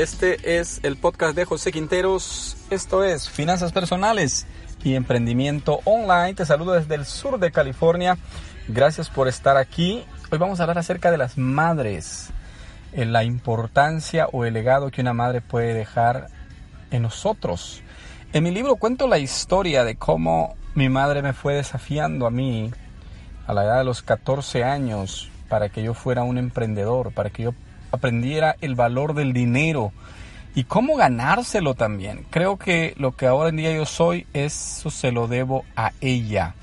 Este es el podcast de José Quinteros. Esto es Finanzas Personales y Emprendimiento Online. Te saludo desde el sur de California. Gracias por estar aquí. Hoy vamos a hablar acerca de las madres, en la importancia o el legado que una madre puede dejar en nosotros. En mi libro cuento la historia de cómo mi madre me fue desafiando a mí a la edad de los 14 años para que yo fuera un emprendedor, para que yo aprendiera el valor del dinero y cómo ganárselo también. Creo que lo que ahora en día yo soy, eso se lo debo a ella.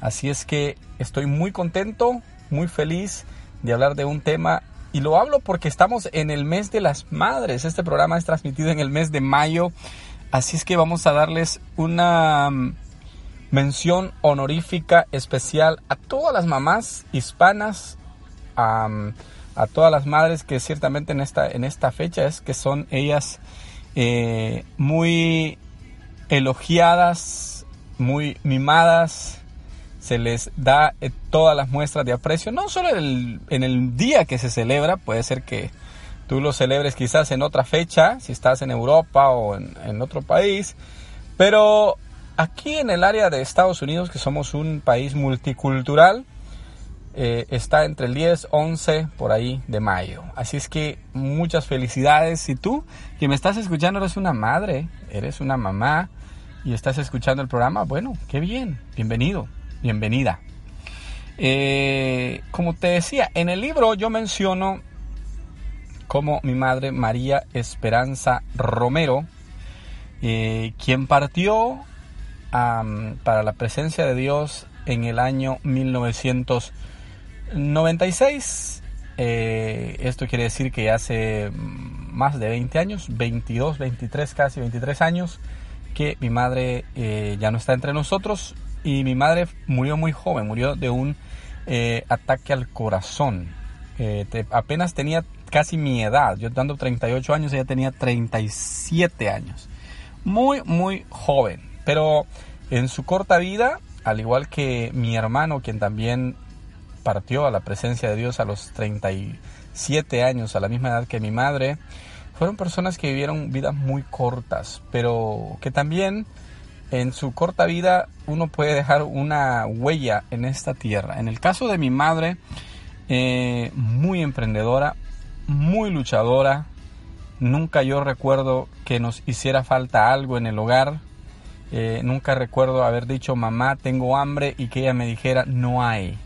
Así es que estoy muy contento, muy feliz de hablar de un tema y lo hablo porque estamos en el mes de las madres. Este programa es transmitido en el mes de mayo. Así es que vamos a darles una mm, mención honorífica especial a todas las mamás hispanas, a, todas las madres que ciertamente en esta, en esta fecha es que son ellas eh, muy elogiadas, muy mimadas, se les da eh, todas las muestras de aprecio, no solo en el, día que se celebra, puede ser que tú lo celebres quizás en otra fecha, si estás en Europa o en, otro país, pero aquí en el área de Estados Unidos, que somos un país multicultural, eh, está entre el 10, 11 por ahí de mayo. Así es que muchas felicidades. Si tú que me estás escuchando eres una madre, eres una mamá y estás escuchando el programa, bueno, qué bien, bienvenido bienvenida. Eh, como te decía, en el libro yo menciono como mi madre María Esperanza Romero, eh, quien partió para la presencia de Dios en el año 1996. Eh, esto quiere decir que hace más de 20 años, 22, 23, casi 23 años, que mi madre ya no está entre nosotros y mi madre murió muy joven, murió de un eh, ataque al corazón. Eh, apenas tenía casi mi edad, yo dando 38 años, ella tenía 37 años. Muy, muy joven, pero en su corta vida, al igual que mi hermano, quien también partió a la presencia de Dios a los 37 años, a la misma edad que mi madre, fueron personas que vivieron vidas muy cortas, pero que también en su corta vida uno puede dejar una huella en esta tierra. En el caso de mi madre, eh, muy emprendedora, muy luchadora, nunca yo recuerdo que nos hiciera falta algo en el hogar, eh, nunca recuerdo haber dicho mamá tengo hambre y que ella me dijera no hay.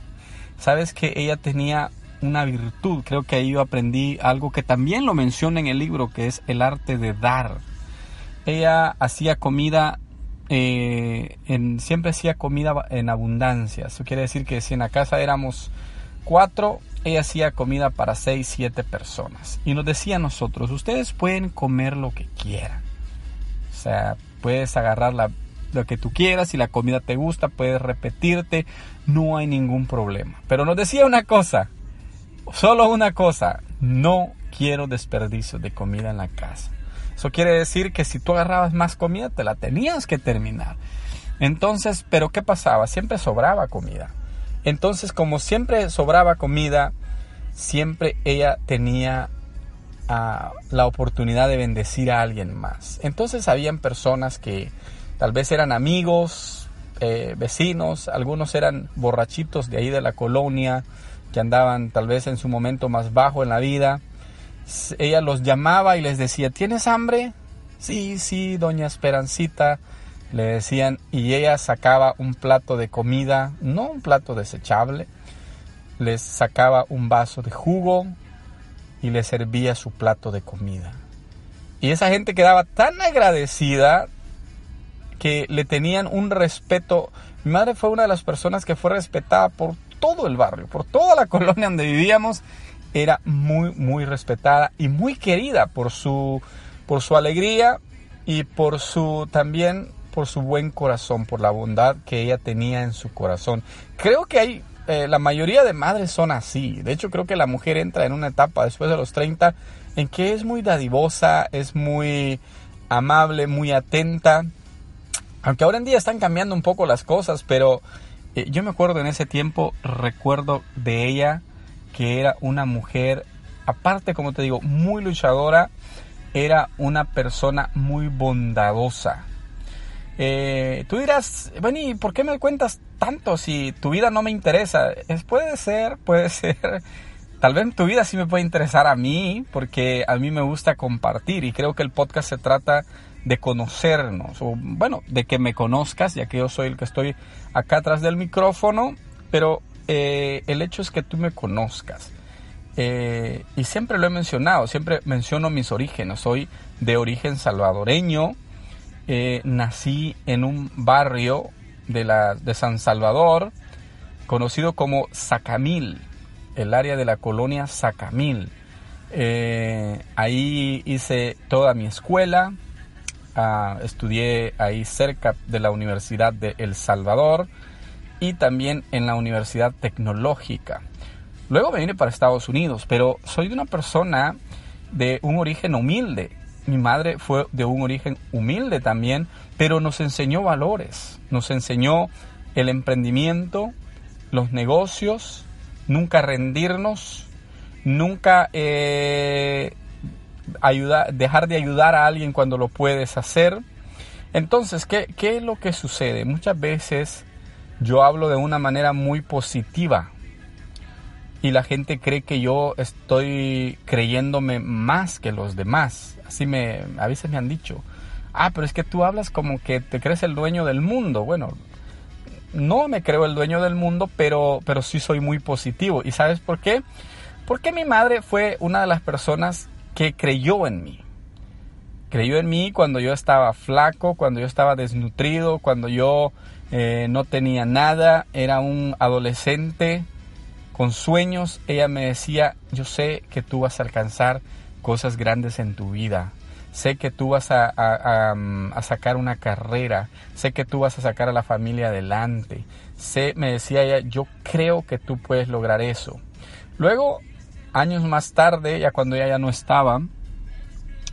Sabes que ella tenía una virtud, creo que ahí yo aprendí algo que también lo menciona en el libro, que es el arte de dar. Ella hacía comida eh, en, siempre hacía comida en abundancia. Eso quiere decir que si en la casa éramos cuatro, ella hacía comida para seis, siete personas. Y nos decía a nosotros, ustedes pueden comer lo que quieran. O sea, puedes agarrar lo que tú quieras, si la comida te gusta, puedes repetirte, no hay ningún problema. Pero nos decía una cosa, solo una cosa, no quiero desperdicio de comida en la casa. Eso quiere decir que si tú agarrabas más comida, te la tenías que terminar. Entonces, pero ¿qué pasaba? Siempre sobraba comida. Entonces, como siempre sobraba comida, siempre ella tenía ah, la oportunidad de bendecir a alguien más. Entonces, habían personas que tal vez eran amigos, eh, vecinos, algunos eran borrachitos de ahí de la colonia, que andaban tal vez en su momento más bajo en la vida ella los llamaba y les decía, ¿tienes hambre? Sí, sí, doña Esperancita, le decían, y ella sacaba un plato de comida, no un plato desechable, les sacaba un vaso de jugo y les servía su plato de comida. Y esa gente quedaba tan agradecida que le tenían un respeto. Mi madre fue una de las personas que fue respetada por todo el barrio, por toda la colonia donde vivíamos era muy, muy respetada y muy querida por su, por su alegría y por su también por su buen corazón, por la bondad que ella tenía en su corazón. Creo que hay, eh, la mayoría de madres son así. De hecho, creo que la mujer entra en una etapa después de los 30 en que es muy dadivosa, es muy amable, muy atenta. Aunque ahora en día están cambiando un poco las cosas, pero eh, yo me acuerdo en ese tiempo, recuerdo de ella que era una mujer, aparte, como te digo, muy luchadora, era una persona muy bondadosa. Eh, tú dirás, bueno, ¿y por qué me cuentas tanto si tu vida no me interesa? Es, puede ser, puede ser. Tal vez tu vida sí me puede interesar a mí, porque a mí me gusta compartir y creo que el podcast se trata de conocernos, o bueno, de que me conozcas, ya que yo soy el que estoy acá atrás del micrófono, pero eh, el hecho es que tú me conozcas. Eh, y siempre lo he mencionado, siempre menciono mis orígenes. Soy de origen salvadoreño, eh, nací en un barrio de, la, de San Salvador, conocido como Sacamil, el área de la colonia Sacamil. ahí hice toda mi escuela, Ah, estudié ahí cerca de la Universidad de El Salvador y también en la Universidad Tecnológica. Luego me vine para Estados Unidos, pero soy de una persona de un origen humilde. Mi madre fue de un origen humilde también, pero nos enseñó valores, nos enseñó el emprendimiento, los negocios, nunca rendirnos, nunca eh, dejar de ayudar a alguien cuando lo puedes hacer. Entonces, ¿qué, ¿qué es lo que sucede? Muchas veces yo hablo de una manera muy positiva y la gente cree que yo estoy creyéndome más que los demás. Así me, a veces me han dicho, ah, pero es que tú hablas como que te crees el dueño del mundo. Bueno, no me creo el dueño del mundo, pero, pero sí soy muy positivo. ¿Y sabes por qué? Porque mi madre fue una de las personas que creyó en mí. Creyó en mí cuando yo estaba flaco, cuando yo estaba desnutrido, cuando yo eh, no tenía nada, era un adolescente con sueños. Ella me decía, yo sé que tú vas a alcanzar cosas grandes en tu vida. Sé que tú vas a, a, sacar una carrera. Sé que tú vas a sacar a la familia adelante. Sé, me decía ella, yo creo que tú puedes lograr eso. Luego años más tarde, ya cuando ella ya no estaba,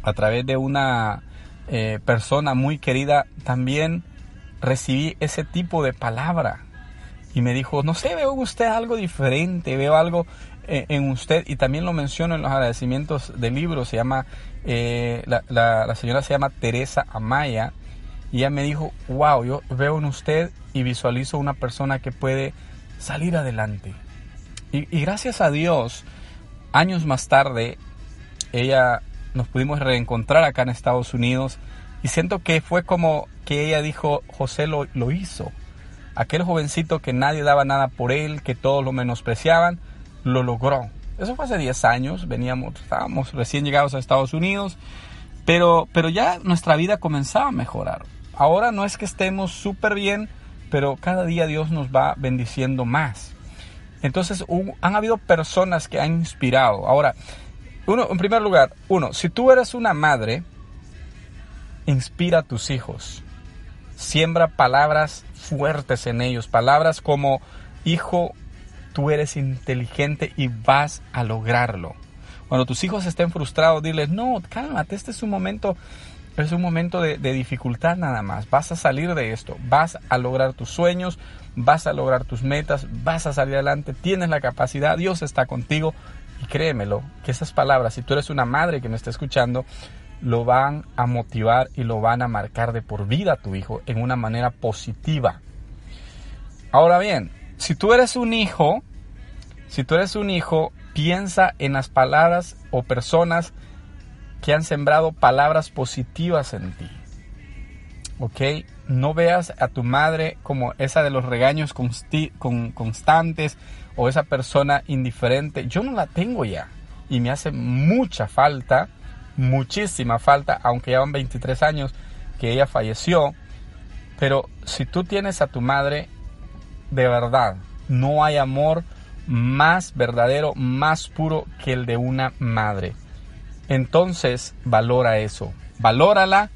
a través de una eh, persona muy querida, también recibí ese tipo de palabra. Y me dijo, no sé, veo usted algo diferente, veo algo eh, en usted. Y también lo menciono en los agradecimientos del libro. Se llama, eh, la, la, señora se llama Teresa Amaya. Y ella me dijo, wow, yo veo en usted y visualizo una persona que puede salir adelante. Y, y gracias a Dios, años más tarde, ella nos pudimos reencontrar acá en Estados Unidos y siento que fue como que ella dijo, José lo, lo hizo. Aquel jovencito que nadie daba nada por él, que todos lo menospreciaban, lo logró. Eso fue hace 10 años, veníamos, estábamos recién llegados a Estados Unidos, pero, pero ya nuestra vida comenzaba a mejorar. Ahora no es que estemos súper bien, pero cada día Dios nos va bendiciendo más. Entonces han habido personas que han inspirado. Ahora, uno, en primer lugar, uno, si tú eres una madre, inspira a tus hijos. Siembra palabras fuertes en ellos, palabras como, hijo, tú eres inteligente y vas a lograrlo. Cuando tus hijos estén frustrados, diles, no, cálmate, este es un momento, es un momento de, de dificultad nada más. Vas a salir de esto, vas a lograr tus sueños, vas a lograr tus metas, vas a salir adelante, tienes la capacidad, Dios está contigo y créemelo, que esas palabras, si tú eres una madre que me está escuchando, lo van a motivar y lo van a marcar de por vida a tu hijo en una manera positiva. Ahora bien, si tú eres un hijo, si tú eres un hijo, piensa en las palabras o personas que han sembrado palabras positivas en ti. ¿Ok? no veas a tu madre como esa de los regaños constantes o esa persona indiferente. Yo no la tengo ya y me hace mucha falta, muchísima falta, aunque ya van 23 años que ella falleció. Pero si tú tienes a tu madre, de verdad, no hay amor más verdadero, más puro que el de una madre. Entonces, valora eso. Valórala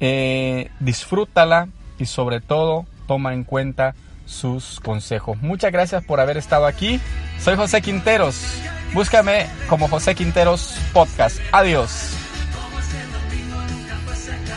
eh, disfrútala y sobre todo toma en cuenta sus consejos. Muchas gracias por haber estado aquí. Soy José Quinteros. Búscame como José Quinteros Podcast. Adiós.